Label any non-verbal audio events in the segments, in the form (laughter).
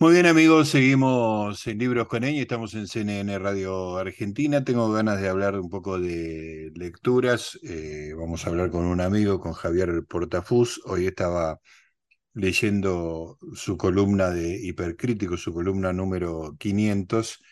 Muy bien amigos, seguimos en Libros con Ella, estamos en CNN Radio Argentina, tengo ganas de hablar un poco de lecturas, eh, vamos a hablar con un amigo, con Javier Portafus, hoy estaba leyendo su columna de Hipercrítico, su columna número 500,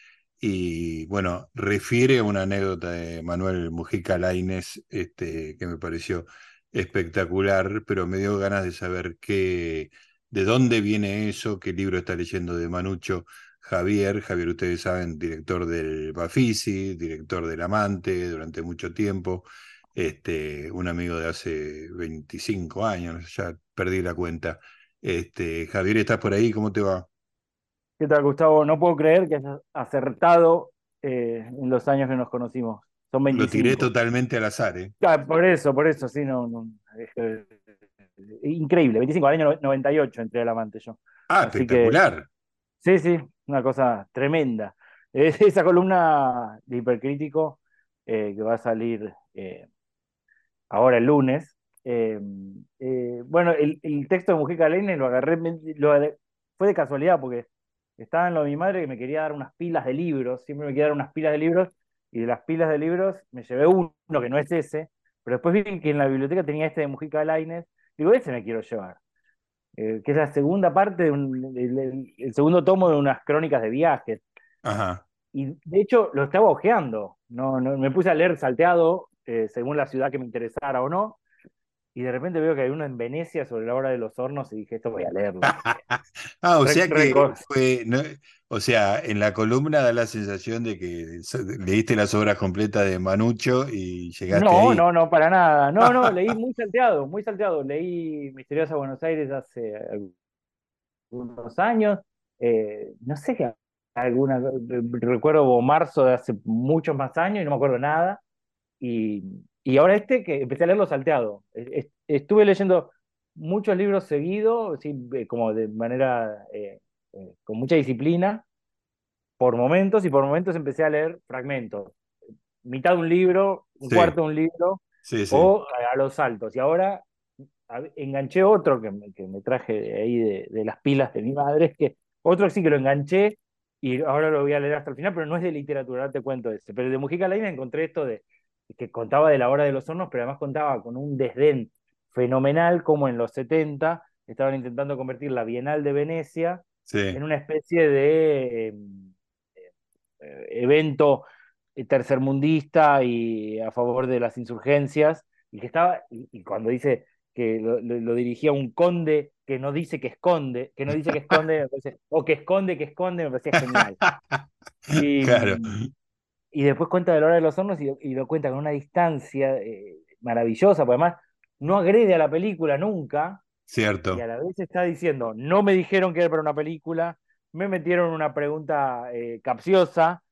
y bueno, refiere a una anécdota de Manuel Mujica Lainez este, que me pareció espectacular, pero me dio ganas de saber qué de dónde viene eso, qué libro está leyendo de Manucho Javier. Javier, ustedes saben, director del Bafisi, director del Amante durante mucho tiempo, este, un amigo de hace 25 años, ya perdí la cuenta. Este, Javier, ¿estás por ahí? ¿Cómo te va? ¿Qué tal, Gustavo? No puedo creer que hayas acertado eh, en los años que nos conocimos. Son 25. Lo tiré totalmente al azar, ¿eh? Ah, por eso, por eso, sí, no, no. Increíble, 25, al año 98 entré al amante yo. Ah, espectacular. sí, sí, una cosa tremenda. (laughs) Esa columna de hipercrítico eh, que va a salir eh, ahora el lunes. Eh, bueno, el, texto de Mujica Leine lo agarré, fue de casualidad porque estaba en lo de mi madre que me quería dar unas pilas de libros, siempre me quería dar unas pilas de libros, y de las pilas de libros me llevé uno que no es ese, pero después vi que en la biblioteca tenía este de Mujica Lainez, digo, ese me quiero llevar. Eh, que es la segunda parte, de el, segundo tomo de unas crónicas de viajes. Ajá. Y de hecho lo estaba ojeando, no, no, me puse a leer salteado eh, según la ciudad que me interesara o no, y de repente veo que hay uno en Venecia sobre la hora de los hornos y dije, esto voy a leerlo. (laughs) ah, o sea que fue, o sea, en la columna da la sensación de que leíste las obras completas de Manucho y llegaste No, no, no, para nada. No, no, leí (laughs) muy salteado, muy salteado. Leí Misteriosa Buenos Aires hace algunos años. Eh, no sé qué, alguna, recuerdo marzo de hace muchos más años y no me acuerdo nada. Y, y ahora este que empecé a leerlo salteado. Estuve leyendo muchos libros seguidos, eh, como de manera, eh, eh, con mucha disciplina, por momentos, y por momentos empecé a leer fragmentos. Mitad de un libro, un cuarto de un libro, o a, los saltos. Y ahora enganché otro que me, que me traje de ahí de, las pilas de mi madre, es que otro sí que lo enganché y ahora lo voy a leer hasta el final, pero no es de literatura, te cuento ese. Pero de Mujica Laina encontré esto de que contaba de la hora de los hornos, pero además contaba con un desdén fenomenal como en los 70 estaban intentando convertir la Bienal de Venecia en una especie de em, eh, evento tercermundista y a favor de las insurgencias, y que estaba, y, cuando dice que lo, dirigía un conde que no dice que esconde, que no dice que esconde, o que esconde, que esconde, me parecía genial. (laughs) Y, claro y después cuenta de la hora de los hornos y, lo cuenta con una distancia eh, maravillosa, porque además no agrede a la película nunca. Cierto. Y a la vez está diciendo, no me dijeron que era para una película, me metieron una pregunta eh, capciosa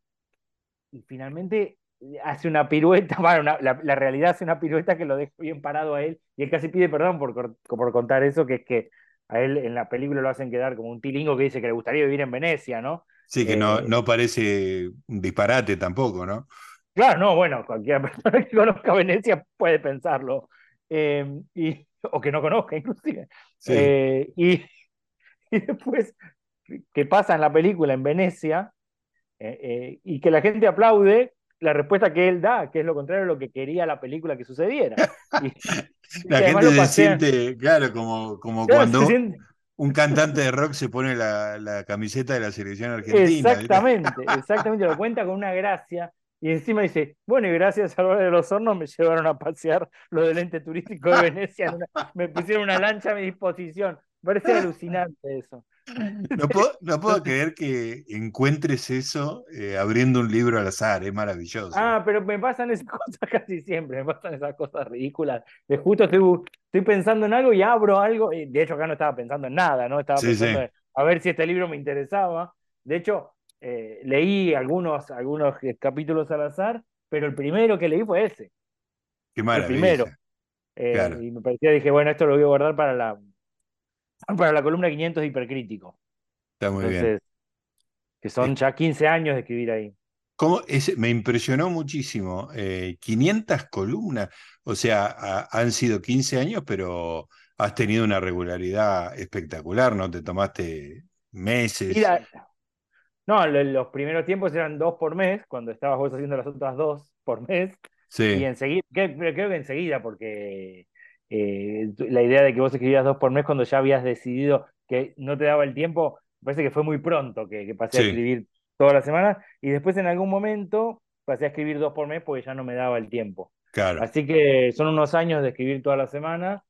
y finalmente hace una pirueta, (laughs) bueno, la, realidad hace una pirueta que lo deja bien parado a él y él casi pide perdón por, por contar eso, que es que a él en la película lo hacen quedar como un tilingo que dice que le gustaría vivir en Venecia, ¿no? Sí, que no, eh, no parece un disparate tampoco, ¿no? Claro, no, bueno, cualquier (laughs) persona que conozca Venecia puede pensarlo. Em, y, o que no conozca, inclusive. Eh, y, (laughs) y, después, que pasa en la película en Venecia eh, y que la gente aplaude la respuesta que él da, que es lo contrario a lo que quería la película que sucediera. (laughs) la gente se siente, claro, como, como cuando un cantante de rock se pone la, camiseta de la selección argentina. Exactamente, exactamente, lo cuenta con una gracia. Y encima dice, bueno, y gracias a lo de los hornos me llevaron a pasear lo del ente turístico de Venecia, me pusieron una lancha a mi disposición. Parece alucinante eso. No puedo, no puedo creer que encuentres eso eh, abriendo un libro al azar, es maravilloso. Ah, pero me pasan esas (laughs) cosas casi siempre, me pasan esas cosas ridículas. De justo estoy, estoy pensando en algo y abro algo, y de hecho acá no estaba pensando en nada, ¿no? Estaba pensando a ver si este libro me interesaba. De hecho, eh, leí algunos, algunos capítulos al azar, pero el primero que leí fue ese. Qué maravilla. El primero. Eh, y me parecía, dije, bueno, esto lo voy a guardar para la, para la columna 500 de hipercrítico. Está muy bien. Que son ya 15 años de escribir ahí. ¿Cómo? me impresionó muchísimo. 500 eh, columnas, o sea, han sido 15 años, pero has tenido una regularidad espectacular, ¿no? Te tomaste meses. No, los primeros tiempos eran dos por mes, cuando estabas vos haciendo las otras dos por mes. Sí. Y enseguida, creo que enseguida, porque eh, la idea de que vos escribías dos por mes cuando ya habías decidido que no te daba el tiempo, parece que fue muy pronto que, pasé a escribir toda la semana. Y después en algún momento pasé a escribir dos por mes porque ya no me daba el tiempo. Claro. Así que son unos años de escribir toda la semana,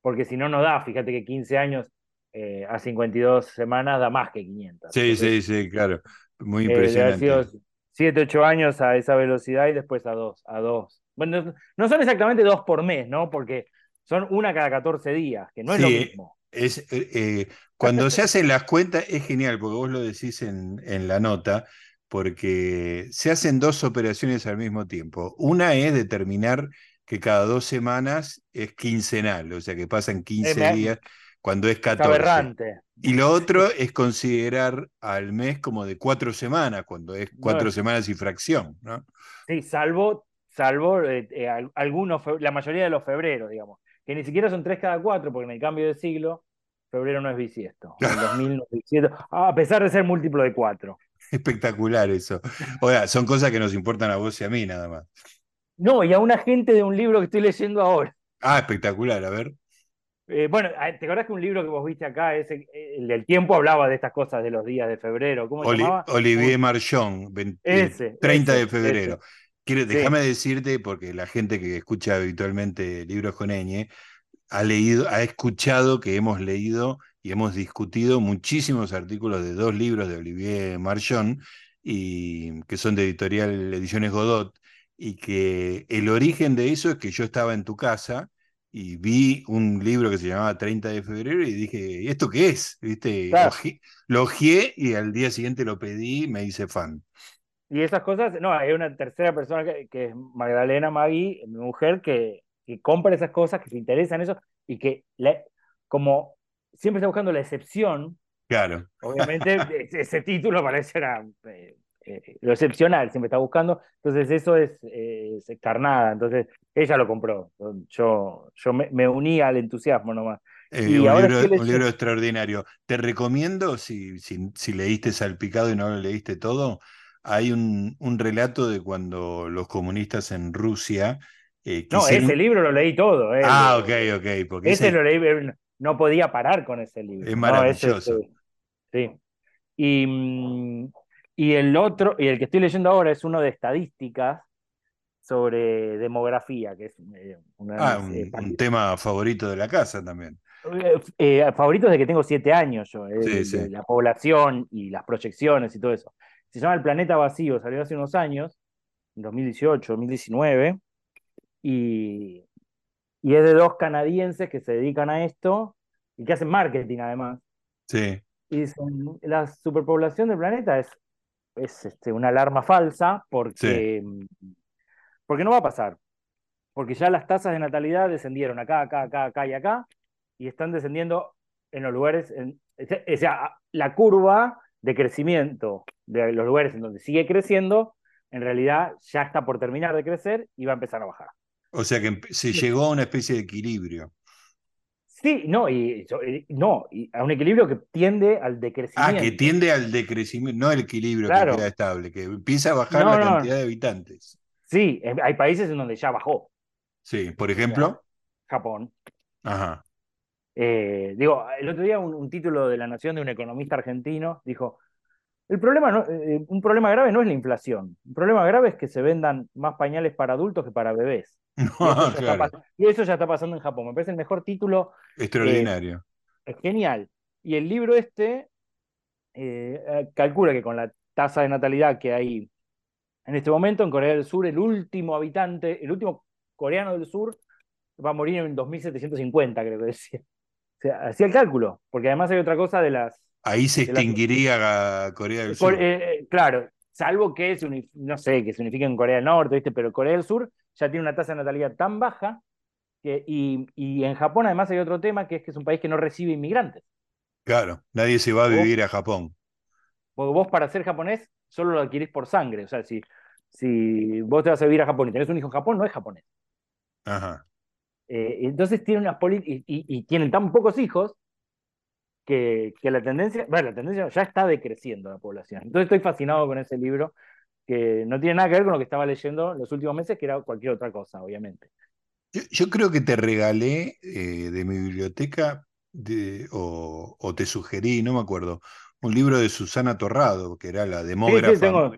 porque si no, no da. Fíjate que 15 años eh, a 52 semanas da más que 500. Sí, sí, sí, claro. Muy eh, impresionante. Eh, 7, 8 años a esa velocidad y después a 2, a 2. Bueno, no son exactamente dos por mes, ¿no? Porque son una cada 14 días, que no es lo mismo. Es, eh, eh, cuando se hacen las cuentas es genial, porque vos lo decís en, en la nota, porque se hacen dos operaciones al mismo tiempo. Una es determinar que cada dos semanas es quincenal, o sea que pasan 15 días cuando es 14. Y lo otro es considerar al mes como de cuatro semanas, cuando es cuatro semanas y fracción, ¿no? Sí, salvo, salvo eh, eh, algunos, la mayoría de los febreros, digamos, que ni siquiera son tres cada cuatro, porque en el cambio de siglo, febrero no es bisiesto. En 2000 no es bisiesto, (laughs) a pesar de ser múltiplo de cuatro. Espectacular eso. O sea, son cosas que nos importan a vos y a mí nada más. No, y a una gente de un libro que estoy leyendo ahora. Ah, espectacular, a ver. Eh, bueno, ah, ¿te acordás que un libro que vos viste acá, ese, el del tiempo, hablaba de estas cosas de los días de febrero? ¿Cómo se llamaba? Olivier Marchon, 30 de febrero. Quiero, déjame decirte, porque la gente que escucha habitualmente libros con Eñe, ha leído, ha escuchado que hemos leído y hemos discutido muchísimos artículos de dos libros de Olivier Marchon, y que son de editorial Ediciones Godot, y que el origen de eso es que yo estaba en tu casa y vi un libro que se llamaba 30 de febrero y dije, ¿y esto qué es? ¿Viste? Lo ojeé y al día siguiente lo pedí y me hice fan. Y esas cosas, no, hay una tercera persona que, es Magdalena Magui, mi mujer, que, que, compra esas cosas, que se interesa en eso y que como siempre está buscando la excepción. Claro. Obviamente (laughs) ese título parece eh, eh, lo excepcional, siempre está buscando. Entonces eso es, eh, carnada. Entonces ella lo compró. Yo, yo me, uní al entusiasmo nomás. Eh, y un, libro, extraordinario. Te recomiendo, si, si, leíste Salpicado y no lo leíste todo, hay un, un relato de cuando los comunistas en Rusia... no, ese libro lo leí todo. ah, ok, ok. Porque ese, lo leí, no podía parar con ese libro. Es maravilloso. sí. Y, mm, y el otro, y el que estoy leyendo ahora es uno de estadísticas sobre demografía, que es eh, ah, un, tema favorito de la casa también. Eh, eh, favorito desde que tengo siete años yo, la población y las proyecciones y todo eso. Se llama El Planeta Vacío, salió hace unos años, en 2018, 2019, y, y es de dos canadienses que se dedican a esto y que hacen marketing además. Sí. Y dicen, la superpoblación del planeta es es este, una alarma falsa porque, porque no va a pasar. Porque ya las tasas de natalidad descendieron acá, acá, acá, acá y acá, y están descendiendo en los lugares, en, o sea, la curva de crecimiento de los lugares en donde sigue creciendo, en realidad ya está por terminar de crecer y va a empezar a bajar. O sea que se llegó a una especie de equilibrio. Sí, no, y, no, y a un equilibrio que tiende al decrecimiento. Ah, que tiende al decrecimiento, no al equilibrio que queda estable, que empieza a bajar la cantidad de habitantes. Sí, hay países en donde ya bajó. Sí, por ejemplo. Japón. Ajá. Eh, digo, el otro día un, título de La Nación de un economista argentino dijo, el problema no, eh, un problema grave no es la inflación, un problema grave es que se vendan más pañales para adultos que para bebés. (laughs) y, eso ya está pasando en Japón. Me parece el mejor título. Extraordinario. es genial. Y el libro este eh, eh, calcula que con la tasa de natalidad que hay en este momento en Corea del Sur, el último habitante, el último coreano del sur va a morir en 2750, creo que decía. O sea, hacía el cálculo, porque además hay otra cosa de las... Ahí se extinguiría Corea del Sur. Eh, claro, salvo que, no sé, que significa en Corea del Norte, ¿viste? pero Corea del Sur ya tiene una tasa de natalidad tan baja que, y, en Japón además hay otro tema que es que es un país que no recibe inmigrantes. Claro, nadie se va a vivir a Japón. Porque vos para ser japonés solo lo adquirís por sangre, o sea, si, si vos te vas a vivir a Japón y tenés un hijo en Japón, no es japonés. Ajá. Eh, entonces tienen unas y, y, tienen tan pocos hijos que, que la tendencia, bueno, la tendencia ya está decreciendo la población. Entonces estoy fascinado con ese libro que no tiene nada que ver con lo que estaba leyendo los últimos meses, que era cualquier otra cosa, obviamente. Yo, yo creo que te regalé eh, de mi biblioteca, de, o, o, te sugerí, no me acuerdo, un libro de Susana Torrado, que era la demógrafa. Sí, sí, tengo,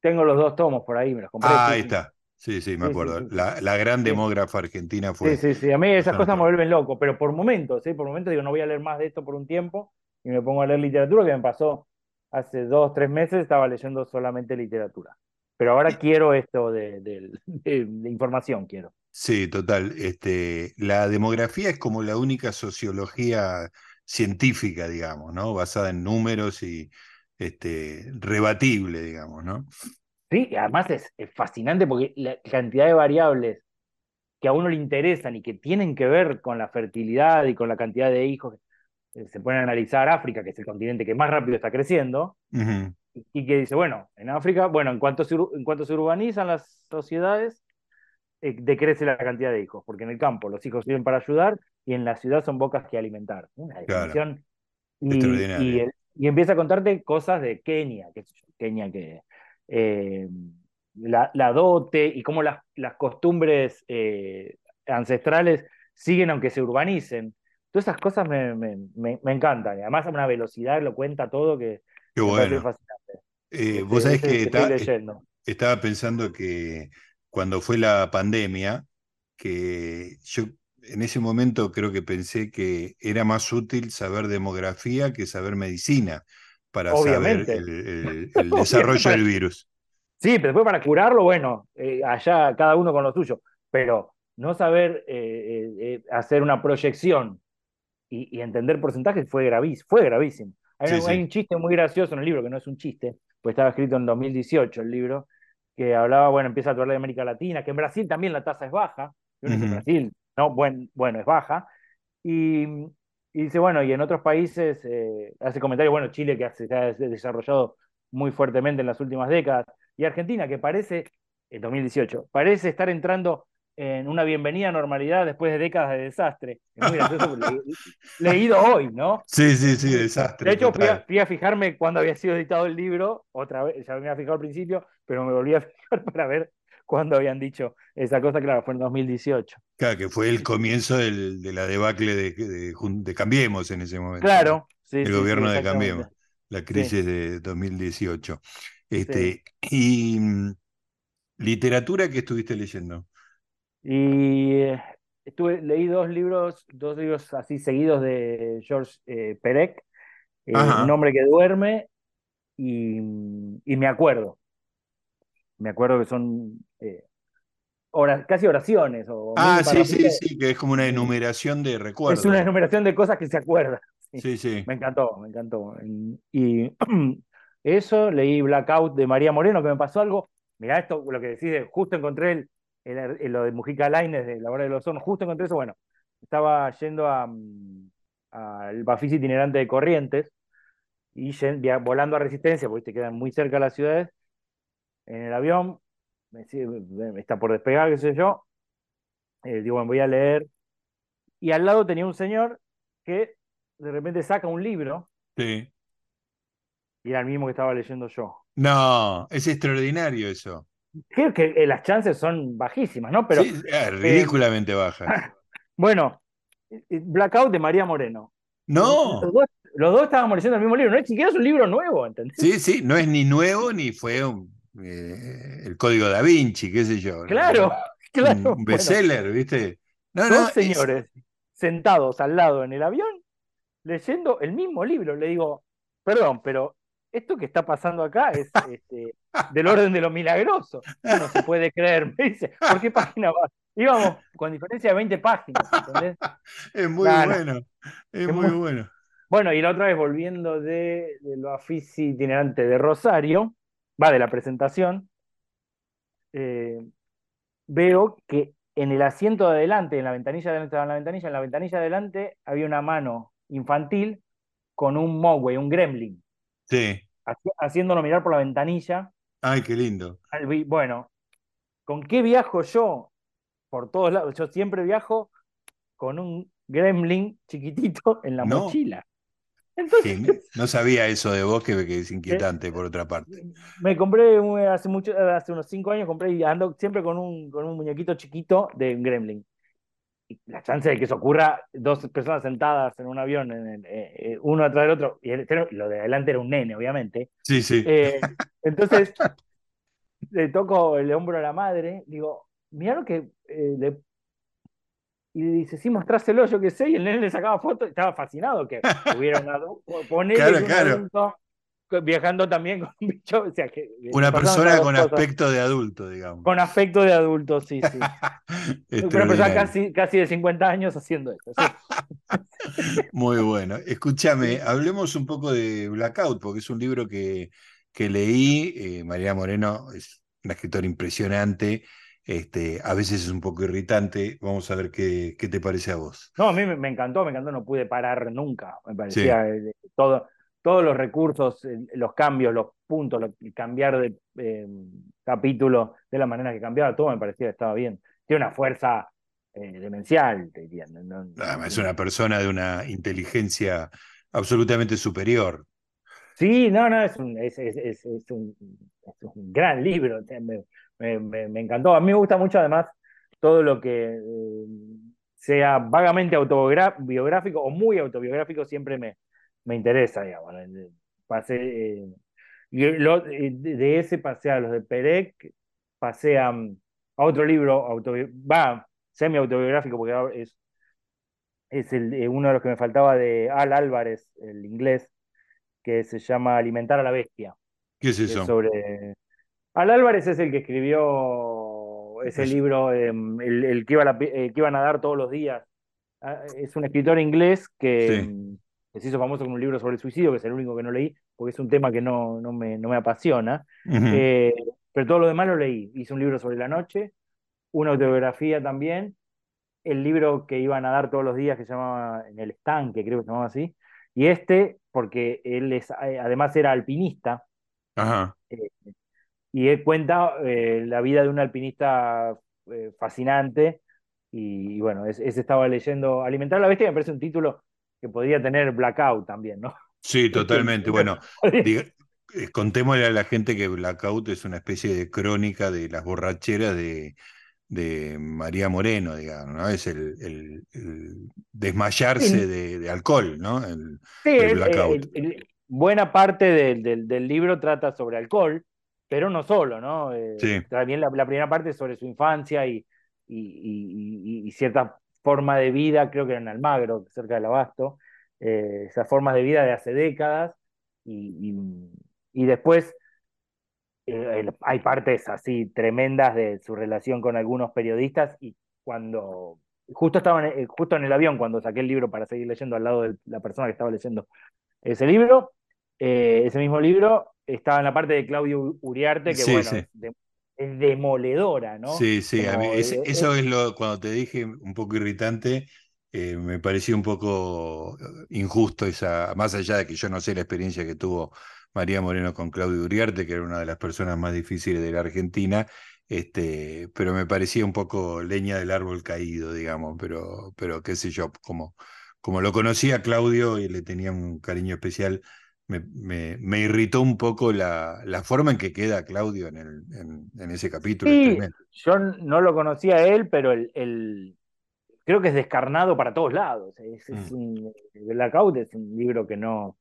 tengo, los dos tomos por ahí, me los compré. Ah, ahí está. Sí, sí, me acuerdo. La, la, gran demógrafa argentina fue. Sí, sí, sí. A mí esas cosas me vuelven loco, pero por momentos, ¿sí? Por momentos digo, no voy a leer más de esto por un tiempo y me pongo a leer literatura, que me pasó hace dos, tres meses, estaba leyendo solamente literatura. Pero ahora quiero esto de, de, (laughs) de, de información, quiero. Sí, total. Este, la demografía es como la única sociología científica, digamos, ¿no? Basada en números y este, rebatible, digamos, ¿no? Sí, además es, es, fascinante porque la cantidad de variables que a uno le interesan y que tienen que ver con la fertilidad y con la cantidad de hijos, se pueden analizar África, que es el continente que más rápido está creciendo, uh -huh. y que dice, bueno, en África, bueno, en cuanto se, en cuanto se urbanizan las sociedades, eh, decrece la cantidad de hijos, porque en el campo los hijos sirven para ayudar y en la ciudad son bocas que alimentar. Una definición. Claro. Y, y, y, empieza a contarte cosas de Kenia, que Kenia que eh, la, la, dote y cómo las, las costumbres eh, ancestrales siguen aunque se urbanicen. Todas esas cosas me, me, me, me encantan. Y además a una velocidad lo cuenta todo que Qué bueno. fascinante. Eh, vos sabés que, está, estaba pensando que cuando fue la pandemia, que yo en ese momento creo que pensé que era más útil saber demografía que saber medicina para Obviamente. saber el, el, (laughs) el desarrollo del virus. Sí, pero después para curarlo, bueno, eh, allá cada uno con lo suyo, pero no saber eh, eh, hacer una proyección y, y, entender porcentajes fue gravísimo. Fue gravísimo. Hay, sí, hay sí. un chiste muy gracioso en el libro, que no es un chiste, pues estaba escrito en 2018 el libro, que hablaba, bueno, empieza a hablar de América Latina, que en Brasil también la tasa es baja, uh -huh. en Brasil, no, bueno, bueno, es baja, y, y dice, bueno, y en otros países eh, hace comentarios, bueno, Chile que se ha desarrollado muy fuertemente en las últimas décadas, y Argentina que parece, en 2018, parece estar entrando en una bienvenida a normalidad después de décadas de desastre. Es muy gracioso, le, leído hoy, ¿no? Sí, sí, sí, desastre. De hecho, fui a, fui a, fijarme cuando había sido editado el libro, otra vez, ya me había fijado al principio, pero me volví a fijar (laughs) para ver cuándo habían dicho esa cosa, claro, fue en 2018. Claro, que fue el comienzo del, de la debacle de, de, de, Cambiemos en ese momento. Claro, sí. El sí, gobierno sí, de Cambiemos, la crisis de 2018. Este, y mm, literatura que estuviste leyendo. Y eh, estuve, leí dos libros, dos libros así seguidos de George eh, Perec, eh, Un hombre que duerme y, y, me acuerdo. Me acuerdo que son eh, casi oraciones. O ah, sí, sí, sí, que es como una enumeración de recuerdos. Es una enumeración de cosas que se acuerdan. Sí, sí. sí. Me encantó, me encantó. Y eso, leí Blackout de María Moreno, que me pasó algo. Mirá esto, lo que decís, justo encontré el, el, el, lo de Mujica Laines de La Hora de los Hornos, justo encontré eso, bueno, estaba yendo mm, al Bafis itinerante de Corrientes y volando a Resistencia, porque te quedan muy cerca de las ciudades, en el avión, me, está por despegar, qué sé yo, eh, digo, bueno, voy a leer, y al lado tenía un señor que de repente saca un libro, sí. y era el mismo que estaba leyendo yo. No, es extraordinario eso. Creo que eh, las chances son bajísimas, ¿no? Pero, sí, eh, ridículamente (laughs) eh, bajas. Bueno, Blackout de María Moreno. No. Los dos, los dos, estábamos leyendo el mismo libro. No es siquiera es un libro nuevo, ¿entendés? Sí, sí, no es ni nuevo ni fue un, eh, el código da Vinci, qué sé yo. Claro, ¿no? claro. (laughs) Un bestseller, bueno, ¿viste? No, dos no, señores es... sentados al lado en el avión leyendo el mismo libro. Le digo, perdón, pero esto que está pasando acá es este, del orden de lo milagroso. No se puede creer. Me dice, ¿por qué página vas? Íbamos con diferencia de 20 páginas, ¿entendés? Es muy nah, bueno, es, es muy, muy, bueno. Bueno, y la otra vez volviendo de, de lo Afisi itinerante de Rosario, va de la presentación, eh, veo que en el asiento de adelante, en la ventanilla de adelante, en la ventanilla, en la ventanilla de adelante había una mano infantil con un Mogwai, un gremlin. Sí. Haciéndolo mirar por la ventanilla. Ay, qué lindo. Bueno, ¿con qué viajo yo? Por todos lados. Yo siempre viajo con un gremlin chiquitito en la no. mochila. Entonces, (laughs) no sabía eso de vos, que, es eh, inquietante por otra parte. Me compré hace, mucho, hace unos cinco años, compré y ando siempre con un, con un muñequito chiquito de Gremlin. Y la chance de que eso ocurra, dos personas sentadas en un avión, en, eh, uno atrás del otro, y lo de adelante era un nene, obviamente. Sí, sí. Eh, (laughs) entonces, le toco el hombro a la madre, digo, mira lo que le y dice, sí, mostráselo, yo qué sé, y el nene le sacaba fotos, estaba fascinado que (laughs) hubiera una, ponerle claro, un viajando también con un bicho, o sea, que una persona con aspecto de adulto, digamos. Con aspecto de adulto, sí, sí. (laughs) una persona casi, casi de 50 años haciendo esto. (laughs) Muy bueno. Escúchame, hablemos un poco de Blackout, porque es un libro que, que leí. Eh, María Moreno es una escritora impresionante este, a veces es un poco irritante. Vamos a ver qué, qué te parece a vos. No, a mí me, encantó, me encantó, no pude parar nunca. Me parecía eh, todo, todos los recursos, los cambios, los puntos, cambiar de eh, capítulo de la manera que cambiaba, todo me parecía que estaba bien. Tiene una fuerza eh, demencial, te diría. es una persona de una inteligencia absolutamente superior. Sí, no, no, es un, es, es, es, un, un, gran libro me, encantó. A mí me gusta mucho además todo lo que eh, sea vagamente autobiográfico o muy autobiográfico, siempre me, me interesa, digamos. Pasé, eh, eh, de ese pasé a los de Perec, pasé a, otro libro, va, semi-autobiográfico, porque es, es el, uno de los que me faltaba de Al Álvarez, el inglés, que se llama Alimentar a la Bestia. ¿Qué es eso? sobre, al Álvarez es el que escribió ese libro, em, el, que, iba eh, que iban a dar todos los días. Ah, es un escritor inglés em, que, se hizo famoso con un libro sobre el suicidio, que es el único que no leí, porque es un tema que no, no, me, no me, apasiona. Eh, pero todo lo demás lo leí. Hice un libro sobre la noche, una autobiografía también, el libro que iban a dar todos los días que se llamaba En el estanque, creo que se llamaba así. Y este, porque él es, eh, además era alpinista. Ajá y él cuenta eh, la vida de un alpinista eh, fascinante. Y, bueno, ese estaba leyendo Alimentar a la Bestia, me parece un título que podría tener Blackout también, ¿no? Sí, (laughs) totalmente. bueno, (laughs) eh, contémosle a la gente que Blackout es una especie de crónica de las borracheras de, de María Moreno, digamos, ¿no? Es el, desmayarse de, alcohol, ¿no? El, sí, Blackout. buena parte del, del, libro trata sobre alcohol, pero no solo, ¿no? Eh, también la, primera parte sobre su infancia y, y, cierta forma de vida, creo que era en Almagro, cerca del Abasto, eh, esas formas de vida de hace décadas, y, después eh, hay partes así tremendas de su relación con algunos periodistas, y cuando justo estaba en, justo en el avión cuando saqué el libro para seguir leyendo al lado de la persona que estaba leyendo ese libro, ese mismo libro, estaba en la parte de Claudio Uriarte, que bueno, es demoledora, ¿no? Sí, sí, eso es lo, cuando te dije un poco irritante, eh, me pareció un poco injusto esa, más allá de que yo no sé la experiencia que tuvo María Moreno con Claudio Uriarte, que era una de las personas más difíciles de la Argentina, este, pero me parecía un poco leña del árbol caído, digamos, pero, pero qué sé yo, como, como lo conocía Claudio y le tenía un cariño especial, me, irritó un poco la, forma en que queda Claudio en, el, en, ese capítulo. Sí, yo no lo conocía a él, pero el, creo que es descarnado para todos lados. Es, es mm. un, Blackout es un libro que no,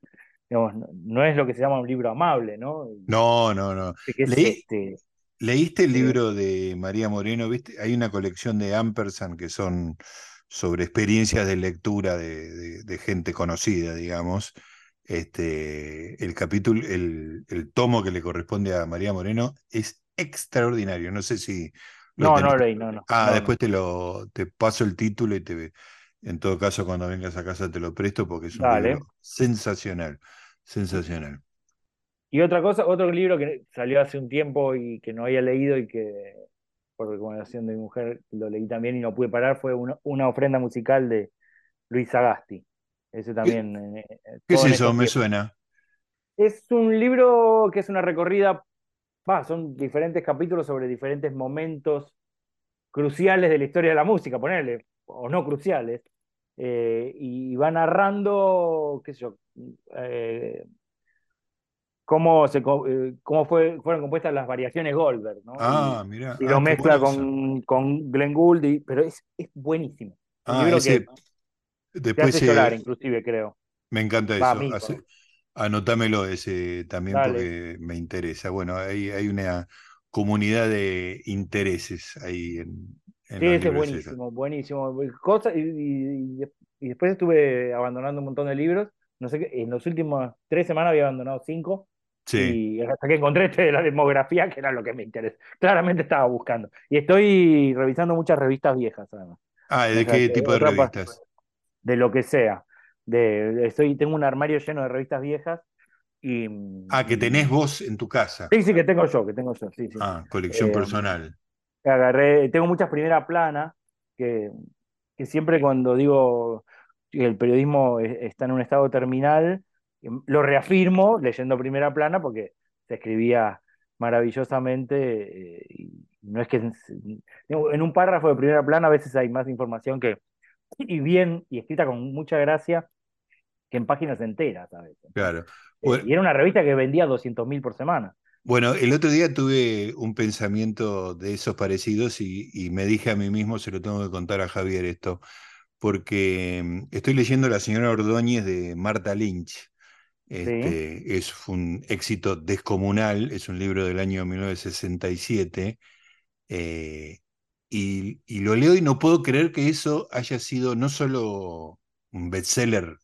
no, es lo que se llama un libro amable, ¿no? No, no, no. Este, ¿Leíste el libro de María Moreno? ¿Viste? Hay una colección de Ampersand que son sobre experiencias de lectura de gente conocida, digamos. Este, el capítulo, el, el, tomo que le corresponde a María Moreno es extraordinario. No sé si. no, no leí, no, no. Ah, después te lo te paso el título y te en todo caso cuando vengas a casa te lo presto porque es un libro sensacional, sensacional. Y otra cosa, otro libro que salió hace un tiempo y que no había leído y que por recomendación de mi mujer lo leí también y no pude parar fue una, una ofrenda musical de Luis Agasti. Ese también. ¿Qué, eh, ¿qué es eso? Me suena. Es un libro que es una recorrida, va, son diferentes capítulos sobre diferentes momentos cruciales de la historia de la música, ponerle, o no cruciales, eh, y va narrando, qué sé yo, eh, cómo, se, eh, cómo fue, fueron compuestas las variaciones Goldberg, ¿no? Ah, mira. Y ah, lo qué mezcla con, con Glenn Gould, y- pero es, es buenísimo. Ah, ese, que después hace llorar, eh, inclusive, creo. me encanta Va eso. Hace- Anótamelo ese también Dale. porque me interesa. Bueno, hay, hay una comunidad de intereses ahí en, en Sí, ese es buenísimo, buenísimo. Cosa, y, y- y después estuve abandonando un montón de libros. No sé qué, en las últimas tres semanas había abandonado cinco. Sí. Y hasta que encontré este de la demografía, que era lo que me interesa. Claramente estaba buscando. Y estoy revisando muchas revistas viejas, además. Ah, O ¿de sea, qué tipo de revistas? De lo que sea. De, de- estoy, tengo un armario lleno de revistas viejas. Y, Ah, que tenés vos en tu casa. Sí, sí, que tengo yo, que tengo yo. Sí, sí. Ah, colección Eh, personal. agarré, tengo muchas primera plana, que, que siempre cuando digo que el periodismo está en un estado terminal, em, lo reafirmo leyendo primera plana porque se escribía maravillosamente eh, y no es que en un párrafo de primera plana a veces hay más información que y bien y escrita con mucha gracia que en páginas enteras a veces. Claro. Eh, Bueno, y era una revista que vendía 200.000 por semana. Bueno, el otro día tuve un pensamiento de esos parecidos y, y me dije a mí mismo, se lo tengo que contar a Javier esto, porque mm, estoy leyendo La señora Ordóñez de Marta Lynch. Este, es un éxito descomunal, es un libro del año 1967, eh, y, lo leo y no puedo creer que eso haya sido no solo un bestseller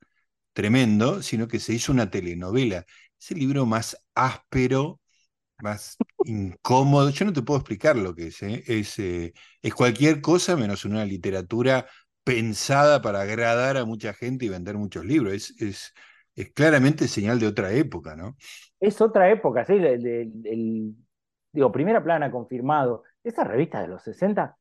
tremendo, sino que se hizo una telenovela. Es el libro más áspero, más incómodo. Yo no te puedo explicar lo que es. ¿eh? Es, eh, es cualquier cosa menos una literatura pensada para agradar a mucha gente y vender muchos libros. Es, es, es claramente señal de otra época, ¿no? Es otra época, ¿sí? El- digo, primera plana confirmado. Esas revistas de los 60,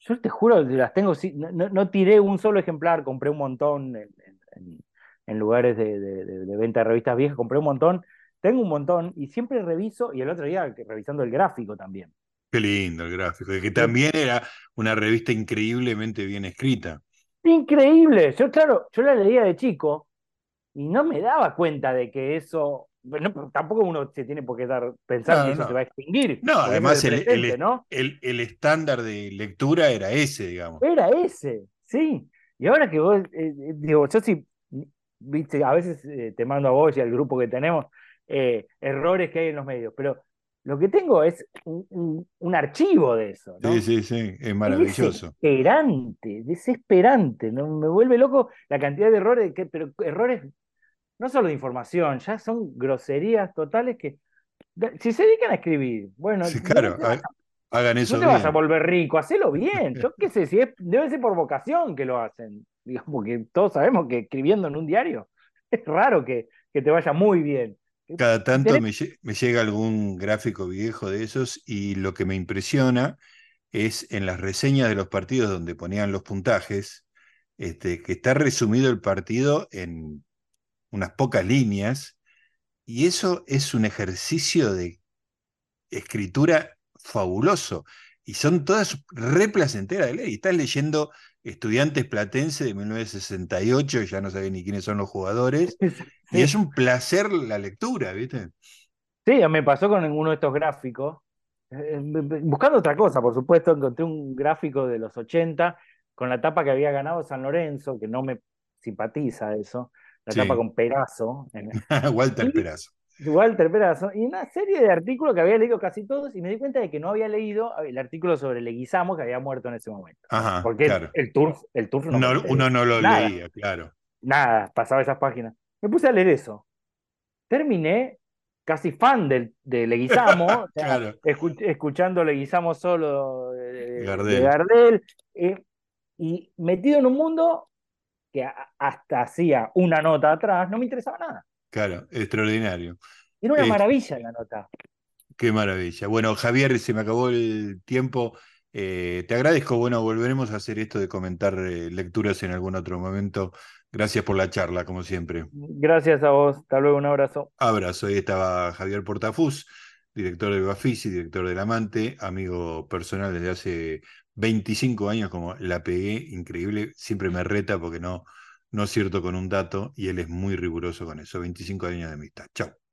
yo te juro las tengo, no, no- tiré un solo ejemplar, compré un montón en, en- en lugares de, de- de- de venta de revistas viejas, compré un montón, tengo un montón y siempre reviso, y el otro día revisando el gráfico también. Qué lindo el gráfico. Y que también era una revista increíblemente bien escrita. Increíble, yo claro, yo la leía de chico y no me daba cuenta de que eso, no, tampoco uno se tiene por qué dar, pensar No, que eso se va a extinguir, No, además el, el ¿no? el- el estándar de lectura era ese, digamos. Era ese, sí. Y ahora que vos, eh, eh, digo, yo sí, viste, a veces eh, te mando a vos y al grupo que tenemos eh, errores que hay en los medios, pero lo que tengo es un, un- un archivo de eso. Sí, sí, sí, es Es maravilloso. desesperante, desesperante, ¿no? Me vuelve loco la cantidad de errores, que, pero errores no solo de información, ya son groserías totales que, si se dedican a escribir, bueno, Sí, no claro, hagan no eso te vas a volver rico, hacelo bien. Yo qué sé, si es, (laughs) debe ser por vocación que lo hacen. Digamos, porque todos sabemos que escribiendo en un diario (laughs) es raro que, que te vaya muy bien. Cada tanto me, me llega algún gráfico viejo de esos y lo que me impresiona es en las reseñas de los partidos donde ponían los puntajes, este, que está resumido el partido en unas pocas líneas y eso es un ejercicio de escritura fabuloso y son todas re placenteras de leer. Y estás leyendo Estudiantes Platense de 1968, ya no sabés ni quiénes son los jugadores, (laughs) y es un placer la lectura, ¿viste? Sí, me pasó con uno de estos gráficos. Eh, buscando otra cosa, por supuesto, encontré un gráfico de los 80 con la tapa que había ganado San Lorenzo, que no me simpatiza eso, la Sí. tapa con Perazo. en- (laughs) Walter Y- Perazo. Walter Perazo, y una serie de artículos que había leído casi todos, y me di cuenta de que no había leído el artículo sobre Leguizamo, que había muerto en ese momento. Ajá, Porque claro. el, el Turf, el Turf no, uno no lo Nada. leía, claro. Nada, pasaba esas páginas. Me puse a leer eso. Terminé casi fan del, de Leguizamo, (laughs) o sea, Claro. escu- escuchando Leguizamo solo de, de Gardel. Gardel, eh, y metido en un mundo que hasta hacía una nota atrás no me interesaba nada. Claro, extraordinario. Era una Eh, maravilla la nota. Qué maravilla. Bueno, Javier, se me acabó el tiempo. Eh, te agradezco. Bueno, volveremos a hacer esto de comentar eh, lecturas en algún otro momento. Gracias por la charla, como siempre. Gracias a vos. Hasta luego, un abrazo. Abrazo. Ahí estaba Javier Portafus, director de Bafisi, director del Amante, amigo personal desde hace 25 años como la pegué, increíble, siempre me reta porque no, no acierto con un dato y él es muy riguroso con eso. 25 años de amistad. Chao.